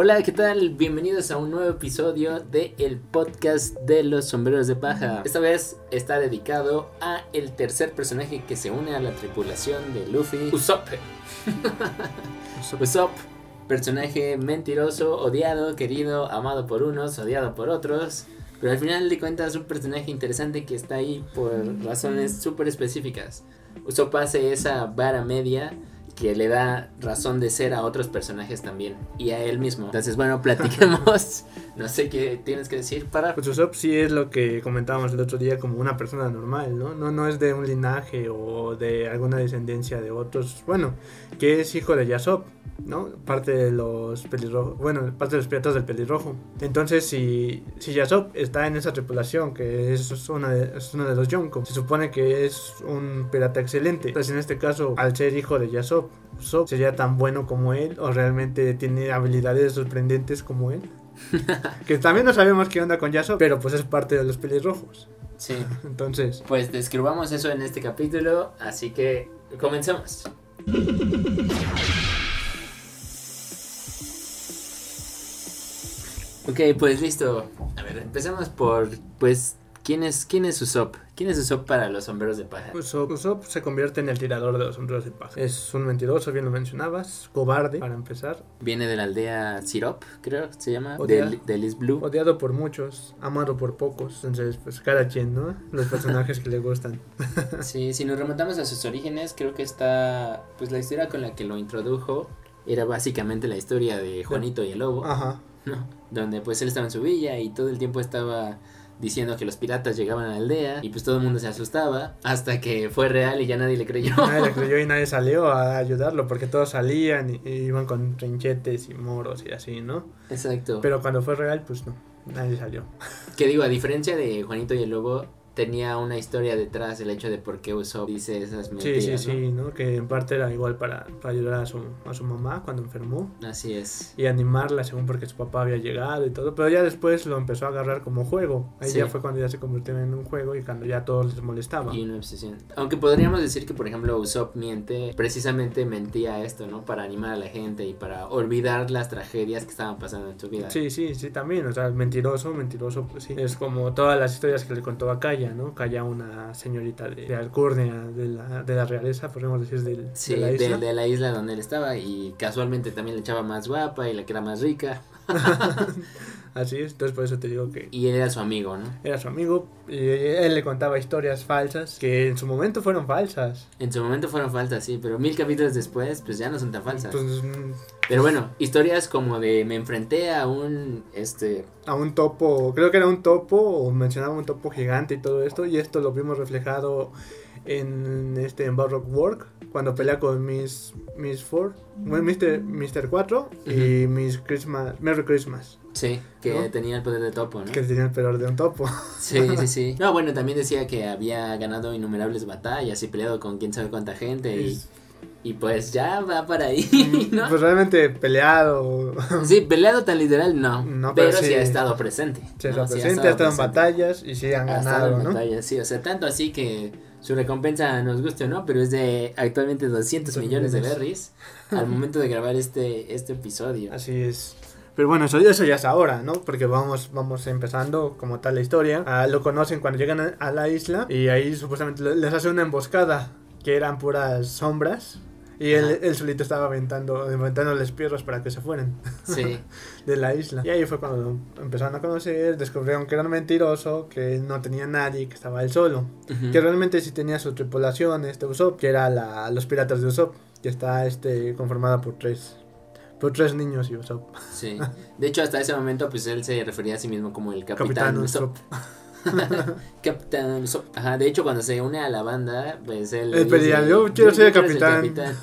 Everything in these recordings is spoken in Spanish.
Hola, ¿qué tal? Bienvenidos a un nuevo episodio de el podcast de los sombreros de paja. Esta vez está dedicado a el tercer personaje que se une a la tripulación de Luffy, Usopp. Usopp, personaje mentiroso, odiado, querido, amado por unos, odiado por otros. Pero al final de cuentas es un personaje interesante que está ahí por razones súper específicas. Usopp hace esa vara media que le da razón de ser a otros personajes también y a él mismo. Entonces, bueno, platiquemos. no sé qué tienes que decir para. Pues Usopp sí es lo que comentábamos el otro día como una persona normal, ¿no? No, no es de un linaje o de alguna descendencia de otros. Bueno, que es hijo de Yasop, ¿no? Parte de los pelirrojos. Bueno, parte de los piratas del pelirrojo. Entonces, si, si Yasop está en esa tripulación, que es una de, es uno de los Yonko, se supone que es un pirata excelente. Entonces, en este caso, al ser hijo de Yasop, Usopp sería tan bueno como él o realmente tiene habilidades sorprendentes como él. que también no sabemos qué onda con Yasop, pero pues es parte de los pelirrojos. Sí. Entonces, Pues describamos eso en este capítulo, así que comencemos. Ok, pues listo. A ver, empecemos por, pues, ¿quién es, quién es Usopp? ¿Quién es Usopp para los sombreros de paja? Usopp, Usopp se convierte en el tirador de los sombreros de paja. Es un mentiroso, bien lo mencionabas, cobarde para empezar, Viene de la aldea Sirop, creo que se llama, Odia- de, de Liz Blue. odiado por muchos, amado por pocos. Entonces, pues cada quien, ¿no? Los personajes que le gustan. Sí, si nos remontamos a sus orígenes, creo que está, pues la historia con la que lo introdujo era básicamente la historia de Juanito y el Lobo. Ajá. ¿no? Donde pues él estaba en su villa y todo el tiempo estaba diciendo que los piratas llegaban a la aldea y pues todo el mundo se asustaba hasta que fue real y ya nadie le creyó. Nadie le creyó y nadie salió a ayudarlo porque todos salían y, y iban con trinchetes y moros y así, ¿no? Exacto. Pero cuando fue real, pues no, nadie salió. Que digo, a diferencia de Juanito y el Lobo, tenía una historia detrás el hecho de por qué Usopp dice esas Sí, mentiras. sí, sí, ¿no? Que en parte era igual para, para ayudar a su, a su mamá cuando enfermó. ¿no? Así es. y animarla según porque su papá había llegado y todo, pero ya después lo empezó a agarrar como juego. Ahí Sí. ya fue cuando ya se convirtió en un juego y cuando ya todos les molestaba. Y una obsesión. Aunque podríamos decir que, por ejemplo, Usopp miente, precisamente mentía esto, ¿no? Para animar a la gente y para olvidar las tragedias que estaban pasando en su vida. Sí, sí, sí, también, o sea, mentiroso, mentiroso, pues sí. Es como todas las historias que le contó a Kaya, ¿no? Kaya, una señorita de, de Alcurnia, de la, de la realeza, podríamos decir, del- Sí, de la isla. de la isla donde él estaba y casualmente también le echaba más guapa y la que era más rica Así es, entonces por eso te digo que y él era su amigo, ¿no? era su amigo y él le contaba historias falsas que en su momento fueron falsas. En su momento fueron falsas, sí, pero mil capítulos después pues ya no son tan falsas. Pues, mm, Pero bueno, historias como de me enfrenté a un, este, a un topo, creo que era un topo, o mencionaba un topo gigante y todo esto, y esto lo vimos reflejado en este en Barrock Work, cuando pelea con Miss Miss Ford, bueno, Mr. Mr. 4 y Miss Christmas, Merry Christmas, sí, que ¿No? tenía el poder de topo, ¿no? que tenía el peor de un topo. Sí, sí, sí. No, bueno, también decía que había ganado innumerables batallas y peleado con quién sabe cuánta gente y, y pues ya va para ahí, ¿no? Pues realmente peleado, Sí, peleado tan literal no, No, pero, pero sí sí. ha estado presente. se ¿no? Sí ha presenta, ha estado en presente. batallas y sí han Ha estado ganado, en ¿no? batallas, sí, o sea, tanto así que su recompensa nos guste o no, pero es de actualmente 200 Dos millones de berries al momento de grabar este, este episodio. Así es. Pero bueno, eso, eso ya es ahora, ¿no? Porque vamos, vamos empezando como tal la historia. Ah, lo conocen cuando llegan a, a la isla y ahí supuestamente le- les hace una emboscada que eran puras sombras. Y él, él solito estaba aventando, aventándoles piedras para que se fueran Sí, de la isla. Y ahí fue cuando lo empezaron a conocer, descubrieron que era un mentiroso, que no tenía nadie, que estaba él solo. ujú. Que realmente sí tenía su tripulación, este Usopp, que era la, los piratas de Usopp, que está este conformada por tres, por tres niños y Usopp. sí. De hecho, hasta ese momento, pues él se refería a sí mismo como el capitán, Capitán Usopp. Usopp. Capitán Usopp. Ajá, de hecho, cuando se une a la banda, pues él. Dice, pedía, "Yo quiero ser el capitán". capitán".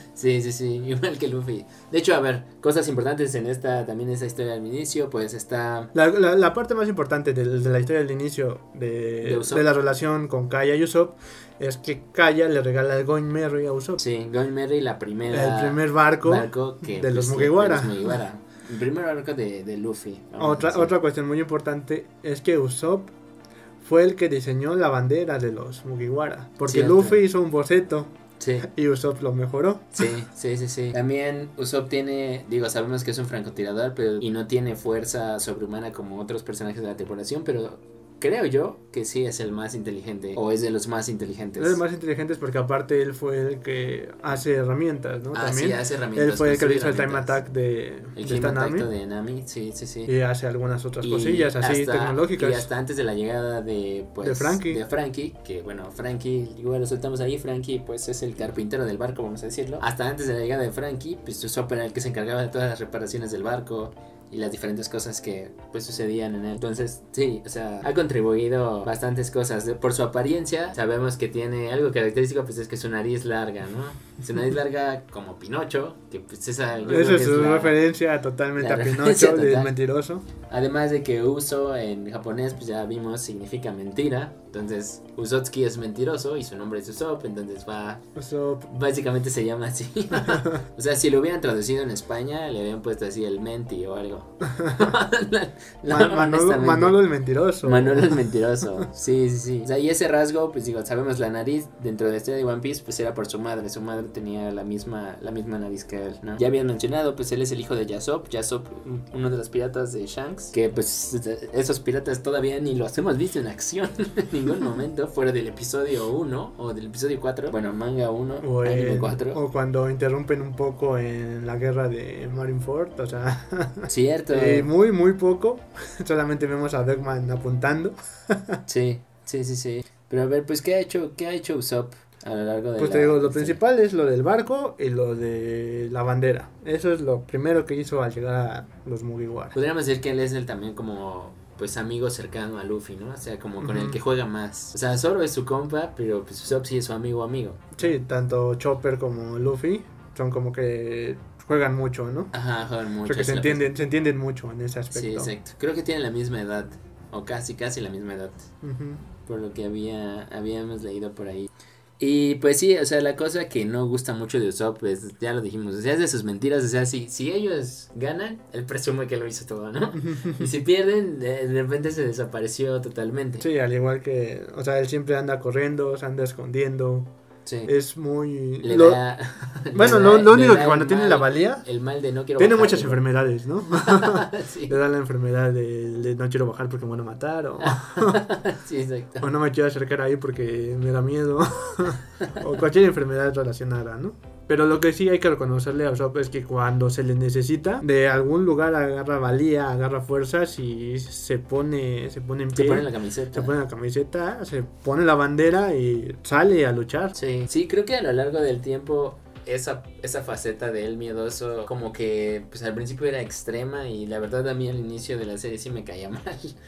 sí, sí, sí, igual que Luffy. De hecho, a ver, cosas importantes en esta, también esa historia al inicio, pues está. La, la, la parte más importante de, de la historia del inicio de, De de la relación con Kaya y Usopp es que Kaya le regala el Going Merry a Usopp. Sí, Going Merry, la primera. el primer barco. barco que, de los sí, de los Mugiwara. El primer barco de, de Luffy. Otra, otra cuestión muy importante es que Usopp fue el que diseñó la bandera de los Mugiwara. Porque Cierto. Luffy hizo un boceto Sí. Y Usopp lo mejoró. Sí, sí, sí, sí. También Usopp tiene, digo, sabemos que es un francotirador, pero y no tiene fuerza sobrehumana como otros personajes de la tripulación, pero creo yo que sí es el más inteligente o es de los más inteligentes. Es de más inteligentes porque aparte él fue el que hace herramientas, ¿no? Ah, También. sí, hace herramientas. él fue el que hizo el time attack de, El de Game esta Attack Nami. de Nami, sí, sí, sí. Y hace algunas otras Y cosillas así hasta- tecnológicas. Y hasta antes de la llegada de, pues, De Frankie. de Frankie, que bueno, Frankie, igual lo soltamos ahí, Frankie pues es el carpintero del barco, vamos a decirlo. Hasta antes de la llegada de Frankie, pues Usopp era el que se encargaba de todas las reparaciones del barco y las diferentes cosas que pues sucedían en él. Entonces, sí, o sea, ha contribuido bastantes cosas. De- Por su apariencia, sabemos que tiene algo característico, pues es que su nariz larga, ¿no? Su nariz larga como Pinocho, que pues es su la- referencia totalmente a Pinocho, total. mentiroso. Además de que uso en japonés, pues ya vimos, significa mentira. Entonces, Usotsuki es mentiroso y su nombre es Usopp, entonces va... Usopp, Básicamente se llama así. o sea, si lo hubieran traducido en España, le habían puesto así el menti o algo. Ma- Manolo. Manolo el mentiroso. Manolo el mentiroso. Sí, sí, sí. O sea, y ese rasgo, pues digo, sabemos la nariz dentro de la historia de One Piece, pues era por su madre. Su madre tenía la misma, la misma nariz que él, ¿no? Ya habían mencionado, pues él es el hijo de Yasop. Yasop, un- uno de los piratas de Shanks. Que pues esos piratas todavía ni los hemos visto en acción en ningún momento, fuera del episodio 1 o del episodio 4. Bueno, manga 1, O, anime en- 4. o cuando interrumpen un poco en la guerra de Marineford, o sea, Cierto. eh, muy, muy poco. Solamente vemos a Beckman apuntando. Sí, sí, sí, sí. Pero a ver, pues, ¿qué ha hecho, qué ha hecho Usopp a lo largo de Pues la te digo, lo historia? principal es lo del barco y lo de la bandera. Eso es lo primero que hizo al llegar a los Mugiwara. Podríamos decir que él es el también como pues amigo cercano a Luffy, ¿no? O sea, como con el que juega más. O sea, Zoro es su compa, pero pues Usopp sí es su amigo amigo. Sí, tanto Chopper como Luffy son como que juegan mucho, ¿no? Ajá, juegan mucho. sea que es se entienden, se entienden mucho en ese Sí, aspecto. exacto. Creo que tienen la misma edad. O casi, casi la misma edad. Ujú. Por lo que había, habíamos leído por ahí. Y pues sí, o sea, la cosa que no gusta mucho de Usopp, pues ya lo dijimos, o sea, es de sus mentiras, o sea, si, si ellos ganan, él presume que lo hizo todo, ¿no? Y si pierden, de, de repente se desapareció totalmente. Sí, al igual que, o sea, él siempre anda corriendo, se anda escondiendo. Sí. Es muy... Le lo- da- le Bueno, da- lo, único que cuando tiene la valía, El mal de no quiero tiene bajar, muchas enfermedades, ¿no? sí. Le da la enfermedad de, de no quiero bajar porque me van a matar o, sí, exacto. o no me quiero acercar ahí porque me da miedo o cualquier enfermedad relacionada, ¿no? Pero lo que sí hay que reconocerle a Usopp es que cuando se le necesita, de algún lugar agarra valía, agarra fuerzas y se pone, se pone en Se pie, pone la camiseta. se pone la camiseta, se pone la bandera y sale a luchar. Sí, sí, creo que a lo largo del tiempo esa, esa faceta de él miedoso como que pues al principio era extrema y la verdad a mí al inicio de la serie sí me caía mal.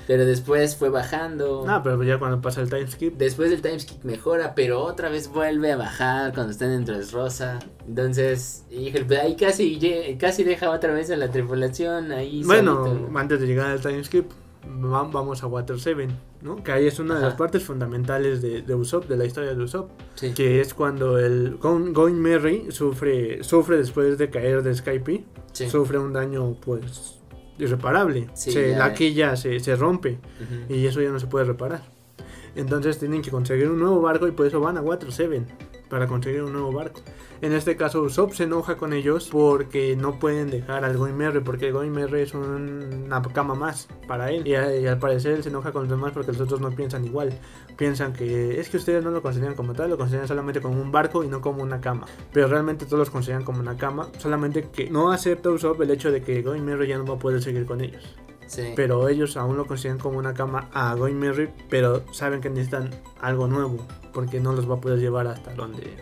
Pero después fue bajando. No, pero ya cuando pasa el time skip, Después del timeskip mejora, pero otra vez vuelve a bajar cuando está dentro de Rosa. Entonces, híjole, pues ahí casi, casi deja otra vez a la tripulación ahí. Bueno, solito. antes de llegar al time skip, va- vamos a Water 7, ¿no? Que ahí es una de las partes fundamentales de, de Usopp, de la historia de Usopp, Sí. que es cuando el Going, Going Merry sufre, sufre después de caer de Skype, Sí. sufre un daño pues irreparable. Sí, Se- la quilla se, se rompe y eso ya no se puede reparar. Entonces tienen que conseguir un nuevo barco y por eso van a Water 7 para conseguir un nuevo barco. En este caso Usopp se enoja con ellos porque no pueden dejar al Going Merry porque el Going Merry es un- una cama más para él y, al parecer él se enoja con los demás porque los otros no piensan igual. Piensan que es que ustedes no lo consideran como tal, lo consideran solamente como un barco y no como una cama. Pero realmente todos los consideran como una cama, solamente que no acepta Usopp el hecho de que Going Merry ya no va a poder seguir con ellos. Sí. Pero ellos aún lo consideran como una cama a Going Merry, pero saben que necesitan algo nuevo, porque no los va a poder llevar hasta donde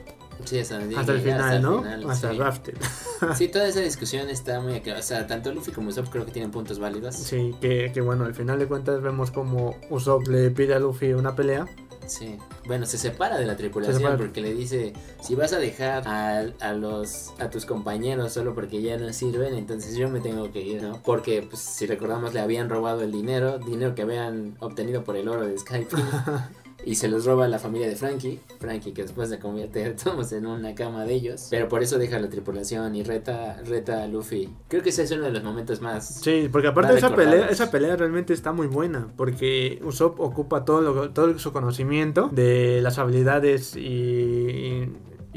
Sí, hasta, hasta el final, ¿no? final, hasta sí. Rafted. Sí, toda esa discusión está muy aclarada. O sea, tanto Luffy como Usopp creo que tienen puntos válidos. Sí, que, que bueno, al final de cuentas vemos como Usopp le pide a Luffy una pelea. Sí. Bueno, se separa de la tripulación separa. porque le dice, si vas a dejar a, a los a tus compañeros solo porque ya no sirven, entonces yo me tengo que ir, ¿no? Porque pues, si recordamos le habían robado el dinero, dinero que habían obtenido por el oro de Skype. Y se los roba la familia de Frankie. Frankie que después se convierte a todos en una cama de ellos. Pero por eso deja la tripulación y reta, reta a Luffy. Creo que ese es uno de los momentos más... Sí, porque aparte Más esa pelea, esa pelea realmente está muy buena, porque Usopp ocupa todo, lo, todo su conocimiento de las habilidades y, y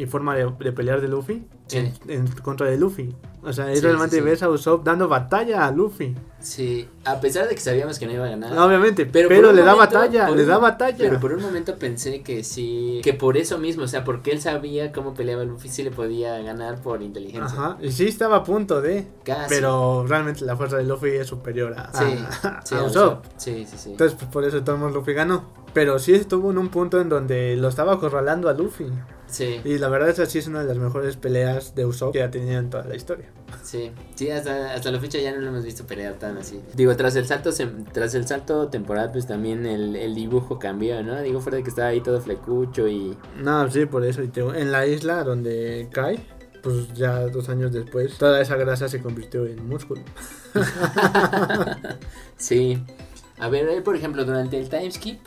forma de, de pelear de Luffy Sí. en, en contra de Luffy. O sea, es Sí, realmente sí, ves a Usopp dando batalla a Luffy. Sí, a pesar de que sabíamos que no iba a ganar. Obviamente, pero, Pero le da batalla, le un- da batalla. Pero por un momento pensé que sí, que por eso mismo, o sea, porque él sabía cómo peleaba Luffy, sí le podía ganar por inteligencia. Ajá, y sí estaba a punto de, Casi. pero realmente la fuerza de Luffy es superior a, a, sí, a a Usopp. Sí, sí, sí. Entonces, pues, por eso Tomo Luffy ganó. Pero sí estuvo en un punto en donde lo estaba acorralando a Luffy. Sí, Y la verdad, esa sí es una de las mejores peleas de Usopp que ha tenido en toda la historia. sí. Sí, hasta, hasta la fecha ya no lo hemos visto pelear tan así. Digo, tras el salto tras el salto temporal, pues también el, el dibujo cambió, ¿no? Digo, fuera de que estaba ahí todo flecucho y... No, sí, por eso. Y te- en la isla donde cae, pues ya dos años después, toda esa grasa se convirtió en músculo. Sí. A ver, él, por ejemplo, durante el timeskip,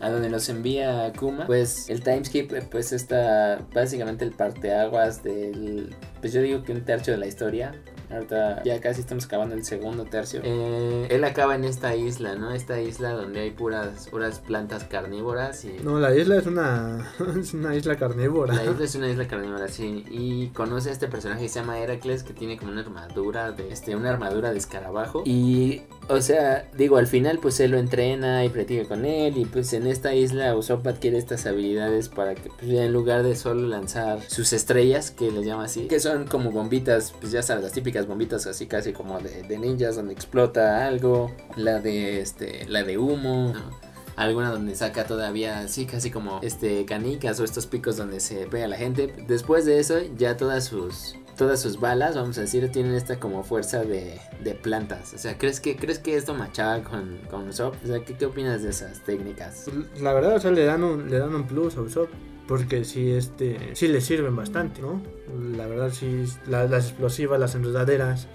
a donde nos envía Kuma, pues el timeskip, eh, pues está básicamente el parteaguas del, pues yo digo que un tercio de la historia. Ahorita ya casi estamos acabando el segundo tercio. Eh, él acaba en esta isla, ¿no? Esta isla donde hay puras, puras plantas carnívoras y... No, la isla es una, es una isla carnívora. La isla es una isla carnívora, sí. Y conoce a este personaje que se llama Heracles, que tiene como una armadura de este, una armadura de escarabajo. Y, o sea, digo, al final, pues él lo entrena y practica con él. Y pues en esta isla Usopp adquiere estas habilidades para que, pues, en lugar de solo lanzar sus estrellas, que les llama así, que son como bombitas, pues ya sabes, las típicas bombitas así casi como de, de ninjas donde explota algo. La de este, la de humo. ¿no? alguna donde saca todavía así casi como este canicas o estos picos donde se pega la gente. Después de eso ya todas sus todas sus balas, vamos a decir, tienen esta como fuerza de, de plantas. O sea, ¿crees que crees que esto machaba con con Usopp? O sea, ¿qué, qué opinas de esas técnicas? La verdad, o sea, le dan un, le dan un plus a Usopp. Porque sí, este, sí le sirven bastante, ¿no? La verdad, sí, la- las explosivas, las enredaderas,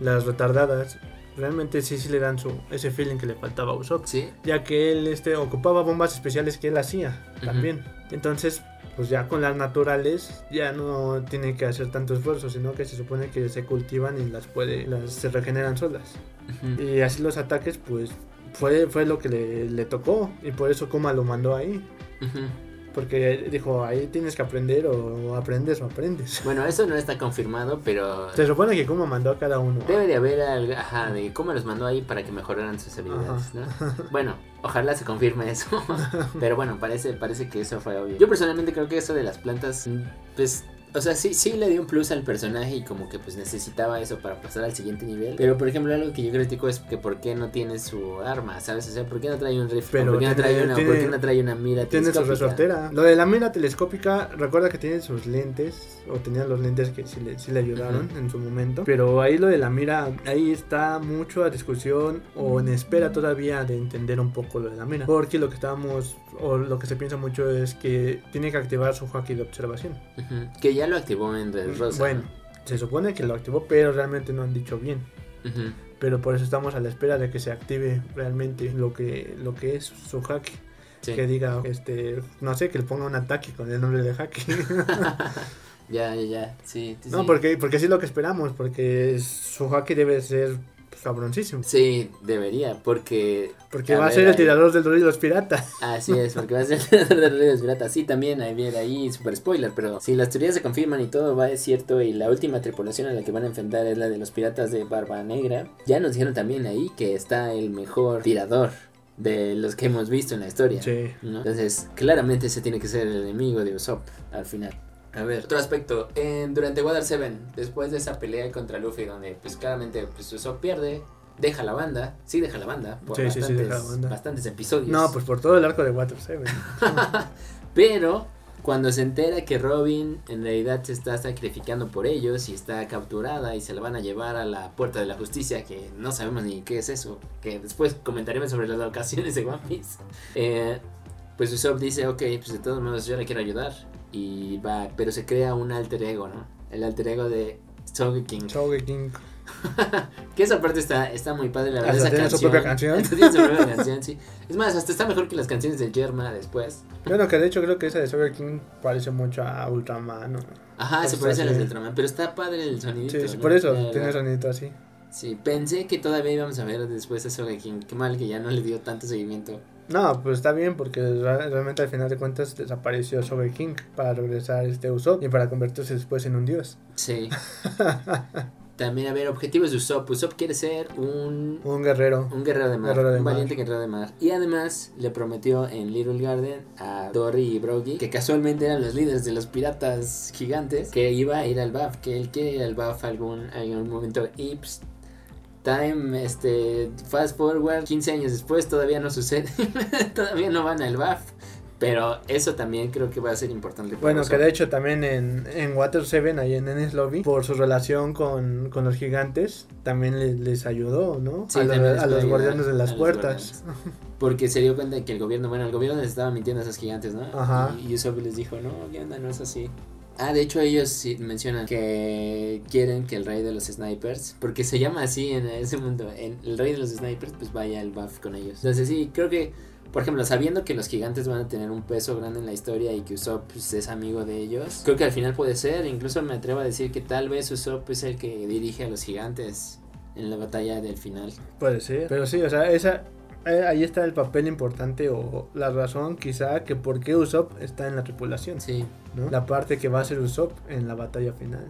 las retardadas, realmente sí, sí le dan su, ese feeling que le faltaba a Usopp. Sí. Ya que él este, ocupaba bombas especiales que él hacía Ujú. también. Entonces, pues ya con las naturales ya no tiene que hacer tanto esfuerzo, sino que se supone que se cultivan y las puede, las se regeneran solas. Ujú. Y así los ataques, pues fue, fue lo que le, le tocó. Y por eso Kuma lo mandó ahí. Ujú. Porque dijo, ahí tienes que aprender o aprendes o aprendes. Bueno, eso no está confirmado, pero Se supone que Kuma mandó a cada uno. Debe de haber algo, ajá, de cómo los mandó ahí para que mejoraran sus habilidades, ¿no? Bueno, ojalá se confirme eso. Pero bueno, parece, parece que eso fue obvio. Yo personalmente creo que eso de las plantas, mm, pues, o sea, sí, sí le dio un plus al personaje y como que pues necesitaba eso para pasar al siguiente nivel. Pero por ejemplo, algo que yo critico es que por qué no tiene su arma, ¿sabes? O sea, ¿por qué no trae un rifle? ¿Por qué no trae tiene- una, tiene- ¿por qué no trae una mira Tiene su telescópica? resortera. Lo de la mira telescópica, recuerda que tiene sus lentes, o tenía los lentes que sí le, sí le ayudaron en su momento. Pero ahí lo de la mira, ahí está mucho a discusión o en espera todavía de entender un poco lo de la mira. Porque lo que estábamos, o lo que se piensa mucho es que tiene que activar su haki de observación. Ujú, Que ya lo activó en Red Rosa. bueno, se supone que lo activó, pero realmente no han dicho bien. Pero por eso estamos a la espera de que se active realmente lo que, lo que es su. Sí. Que diga, este, no sé, que le ponga un ataque con el nombre de haki. Ya, ya, ya. Sí, sí, no, porque, porque sí es lo que esperamos, porque su haki debe ser cabroncísimo. Sí, debería, porque Porque A va a ser el ahí. tirador del Doritos Pirata. Así es, porque va a ser de los piratas. Sí, también hay bien ahí, super spoiler, pero si las teorías se confirman y todo va es cierto y la última tripulación a la que van a enfrentar es la de los piratas de Barba Negra, ya nos dijeron también ahí que está el mejor tirador de los que hemos visto en la historia. Sí. ¿no? Entonces, claramente ese tiene que ser el enemigo de Usopp al final. A ver, otro aspecto, en, durante Water 7, después de esa pelea contra Luffy, donde pues claramente pues, Usopp pierde, deja la banda, sí deja la banda, por Sí, sí, sí, bastantes, deja la banda. bastantes episodios. No, pues por todo el arco de Water 7. Pero cuando se entera que Robin en realidad se está sacrificando por ellos y está capturada y se la van a llevar a la puerta de la justicia, que no sabemos ni qué es eso, que después comentaremos sobre las locaciones de One Piece, eh, pues Usopp dice, ok, pues de todos modos yo la quiero ayudar. Y va, pero se crea un alter ego, ¿no? El alter ego de Sogeking. King. Que esa parte está, está muy padre, la verdad. Hasta esa tiene su propia canción. Tiene su propia canción, sí. Es más, hasta está mejor que las canciones de Yerma después. Bueno, que de hecho creo que esa de Soger King parece mucho a Ultraman. ¿no? Ajá, se parece a las del Ultraman, pero está padre el sonidito. Sí, sí, ¿no? por eso La tiene verdad. sonido así. Sí, pensé que todavía íbamos a ver después eso de King. Qué mal que ya no le dio tanto seguimiento. No, pues está bien porque realmente al final de cuentas desapareció Sobe King para regresar este Usopp y para convertirse después en un dios. Sí. También, a ver, objetivos de Usopp. Usopp quiere ser un, Un guerrero. un guerrero de mar, Guerrero de un mar. valiente guerrero de mar. Y además le prometió en Little Garden a Dory y Broggy, que casualmente eran los líderes de los piratas gigantes, que iba a ir al BAF, que él quiere ir al BAF algún, algún momento. Y pues, time, este, fast forward, 15 años después todavía no sucede, todavía no van al BAF. Pero eso también creo que va a ser importante. para Bueno, que de hecho también en, en Water 7, ahí en Ennis Lobby, por su relación con, con los gigantes, también le- les ayudó, ¿no? Sí, a, los- les a guardianes de las puertas. Porque se dio cuenta de que el gobierno, bueno, el gobierno les estaba mintiendo a esos gigantes, ¿no? Ajá. Y Usopp les dijo, no, ¿qué onda? No es así. Ah, de hecho ellos sí mencionan que quieren que el rey de los snipers, porque se llama así en ese mundo, en el rey de los snipers, pues vaya al buff con ellos. Entonces sí, creo que, por ejemplo, sabiendo que los gigantes van a tener un peso grande en la historia y que Usopp pues, es amigo de ellos, creo que al final puede ser, incluso me atrevo a decir que tal vez Usopp es el que dirige a los gigantes en la batalla del final. Puede ser. Pero sí, o sea, esa, eh, ahí está el papel importante o la razón quizá que por qué Usopp está en la tripulación, Sí. ¿no? La parte que va a ser Usopp en la batalla final.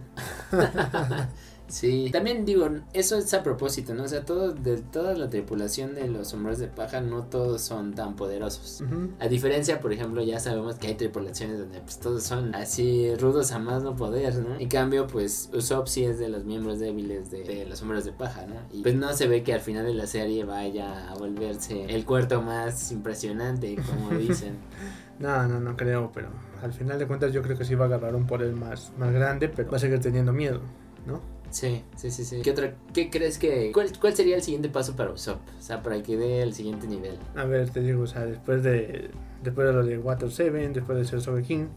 Sí, también digo, eso es a propósito, ¿no? O sea, todo, de toda la tripulación de los hombres de paja, no todos son tan poderosos. A diferencia, por ejemplo, ya sabemos que hay tripulaciones donde pues todos son así rudos a más no poder, ¿no? En cambio, pues Usopp sí es de los miembros débiles de, de los hombres de paja, ¿no? Y pues no se ve que al final de la serie vaya a volverse el cuarto más impresionante, como dicen. No, no, no creo, pero al final de cuentas yo creo que sí va a agarrar un poder más, más grande, pero va a seguir teniendo miedo, ¿no? Sí, sí, sí, sí. ¿Qué otra, qué crees que, cuál, cuál sería el siguiente paso para Usopp? O sea, para que dé el siguiente nivel. A ver, te digo, o sea, después de después de lo de Water 7, después de ser Sobe King,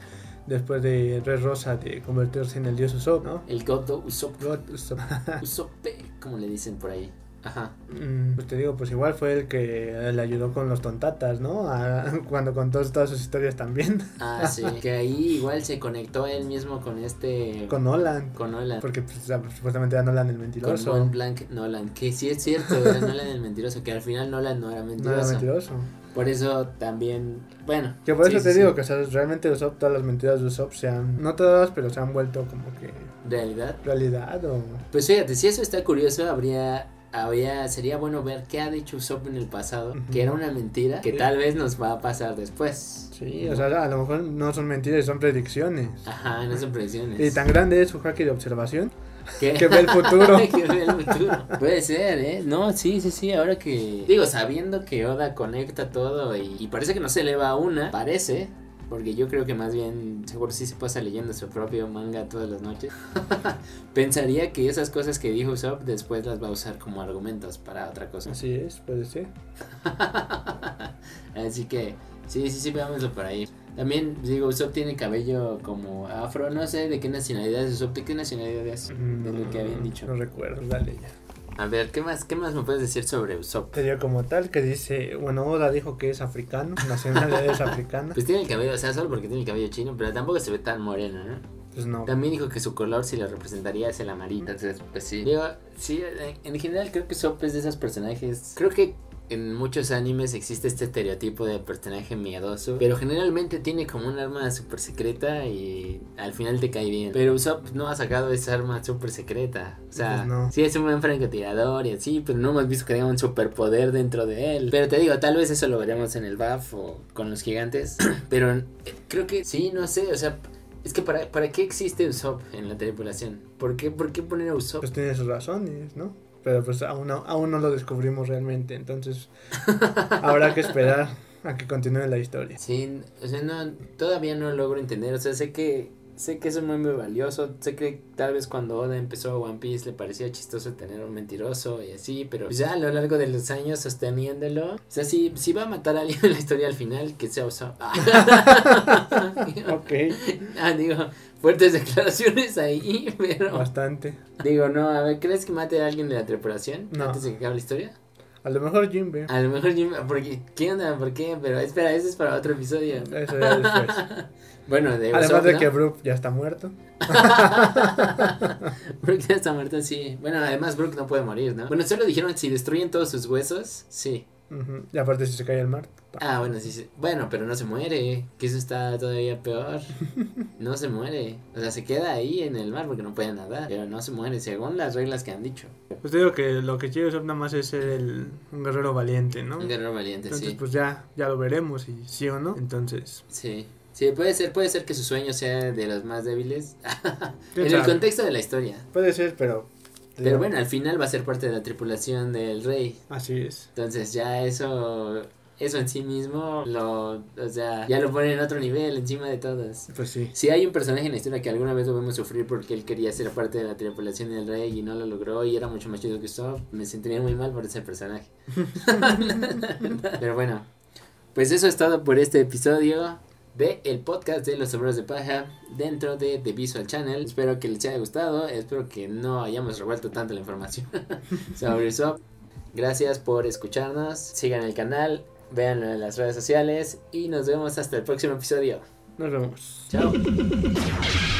después de Red Rosa de convertirse en el dios Usopp, ¿no? El Godo Usopp. God Usopp. Usoppe, como le dicen por ahí. Ajá. Mm, Pues te digo, pues igual fue el que le ayudó con los tontatas, ¿no? A- cuando contó todas sus historias también. Ah, sí. que ahí igual se conectó él mismo con este. con Nolan. Con Nolan. Porque pues, supuestamente era Nolan el Con mentiroso. Von Blanc Nolan. Que sí es cierto, era Nolan el mentiroso. Que al final Nolan no era no mentiroso. era mentiroso. Por eso también. Bueno. Que por sí, eso sí, te digo sí. que o sea, realmente Usopp, todas las mentiras de Usopp se han, no todas, pero se han vuelto como que Realidad. realidad o... Pues fíjate, si eso está curioso, habría. Habría, sería bueno ver qué ha dicho Usopp en el pasado, Ujú. que era una mentira, que Sí. tal vez nos va a pasar después. Sí, o sea, a lo mejor no son mentiras, son predicciones. Ajá, no son predicciones. Y tan grande es su hacker de observación ¿Qué? que ve el futuro. que ve el futuro. Puede ser, ¿eh? No, sí, sí, sí. Ahora que. Digo, sabiendo que Oda conecta todo y, y parece que no se le va una. Parece. Porque yo creo que más bien, seguro sí se pasa leyendo su propio manga todas las noches. Pensaría que esas cosas que dijo Usopp después las va a usar como argumentos para otra cosa. Así es, puede ser. Así que, sí, sí, sí, veámoslo por ahí. También, digo, Usopp tiene cabello como afro. No sé de qué nacionalidad es Usopp. ¿De qué nacionalidad es? De lo que habían dicho. No recuerdo, dale ya. A ver, ¿qué más, qué más me puedes decir sobre Usopp? Sería como tal que dice, bueno, Oda dijo que es africano, nacionalidad es africana. Pues tiene el cabello, o sea, solo porque tiene el cabello chino, pero tampoco se ve tan moreno, ¿no? Pues no. También dijo que su color si lo representaría es el amarillo. Entonces, pues sí. Digo, sí, en en general creo que Usopp es de esos personajes. Creo que en muchos animes existe este estereotipo de personaje miedoso, pero generalmente tiene como un arma súper secreta y al final te cae bien. Pero Usopp no ha sacado esa arma súper secreta. O sea, Pues no. sí es un buen francotirador y así, pero no hemos visto que tenga un superpoder dentro de él. Pero te digo, tal vez eso lo veremos en el BAF o con los gigantes. pero creo que sí, no sé, o sea... Es que para, ¿para qué existe Usopp en la tripulación? ¿Por qué, ¿Por qué poner a Usopp? Pues tiene sus razones, ¿no? Pero pues aún no, aún no lo descubrimos realmente, entonces habrá que esperar a que continúe la historia. Sí, o sea, no, todavía no logro entender, o sea, sé que sé que es muy muy valioso, sé que tal vez cuando Oda empezó One Piece le parecía chistoso tener un mentiroso y así, pero ya a lo largo de los años sosteniéndolo, o sea, si, si va a matar a alguien en la historia al final, que sea Usopp. Ok, ah, digo, fuertes declaraciones ahí, pero bastante. digo, no, a ver, ¿crees que mate a alguien de la tripulación No. antes de que acabe la historia? A lo mejor Jimbe. A lo mejor Jim, porque, ¿qué onda? ¿Por qué? Pero espera, eso es para otro episodio. Eso ya después. Bueno, de Además Usopp, de ¿no? que Brook ya está muerto. Brooke ya está muerto, sí. Bueno, además Brooke no puede morir, ¿no? Bueno, solo dijeron si destruyen todos sus huesos, sí. Ujú. Y aparte si se cae al mar. Ah, bueno, sí, sí. Bueno, pero no se muere, que eso está todavía peor. No se muere. O sea, se queda ahí en el mar porque no puede nadar, pero no se muere, según las reglas que han dicho. Pues te digo que lo que quiere Usopp nada más es ser el, un guerrero valiente, ¿no? Un guerrero valiente, Entonces sí. pues ya, ya lo veremos y sí o no. Entonces, Sí. Sí, puede ser, puede ser que su sueño sea de los más débiles. ¿Quién en el contexto de la historia. puede ser, pero... Pero bueno, al final va a ser parte de la tripulación del rey. Así es. Entonces ya eso, eso en sí mismo lo, o sea, ya lo pone en otro nivel encima de todos. Pues sí. Si hay un personaje en la historia que alguna vez lo vemos sufrir porque él quería ser parte de la tripulación del rey y no lo logró y era mucho más chido que Usopp, me sentiría muy mal por ese personaje. Pero bueno, pues eso es todo por este episodio de el podcast de los sombreros de paja dentro de The Visual Channel. Espero que les haya gustado, espero que no hayamos revuelto tanto la información sobre Usopp. Gracias por escucharnos, sigan el canal, véanlo en las redes sociales y nos vemos hasta el próximo episodio. Nos vemos. Chao.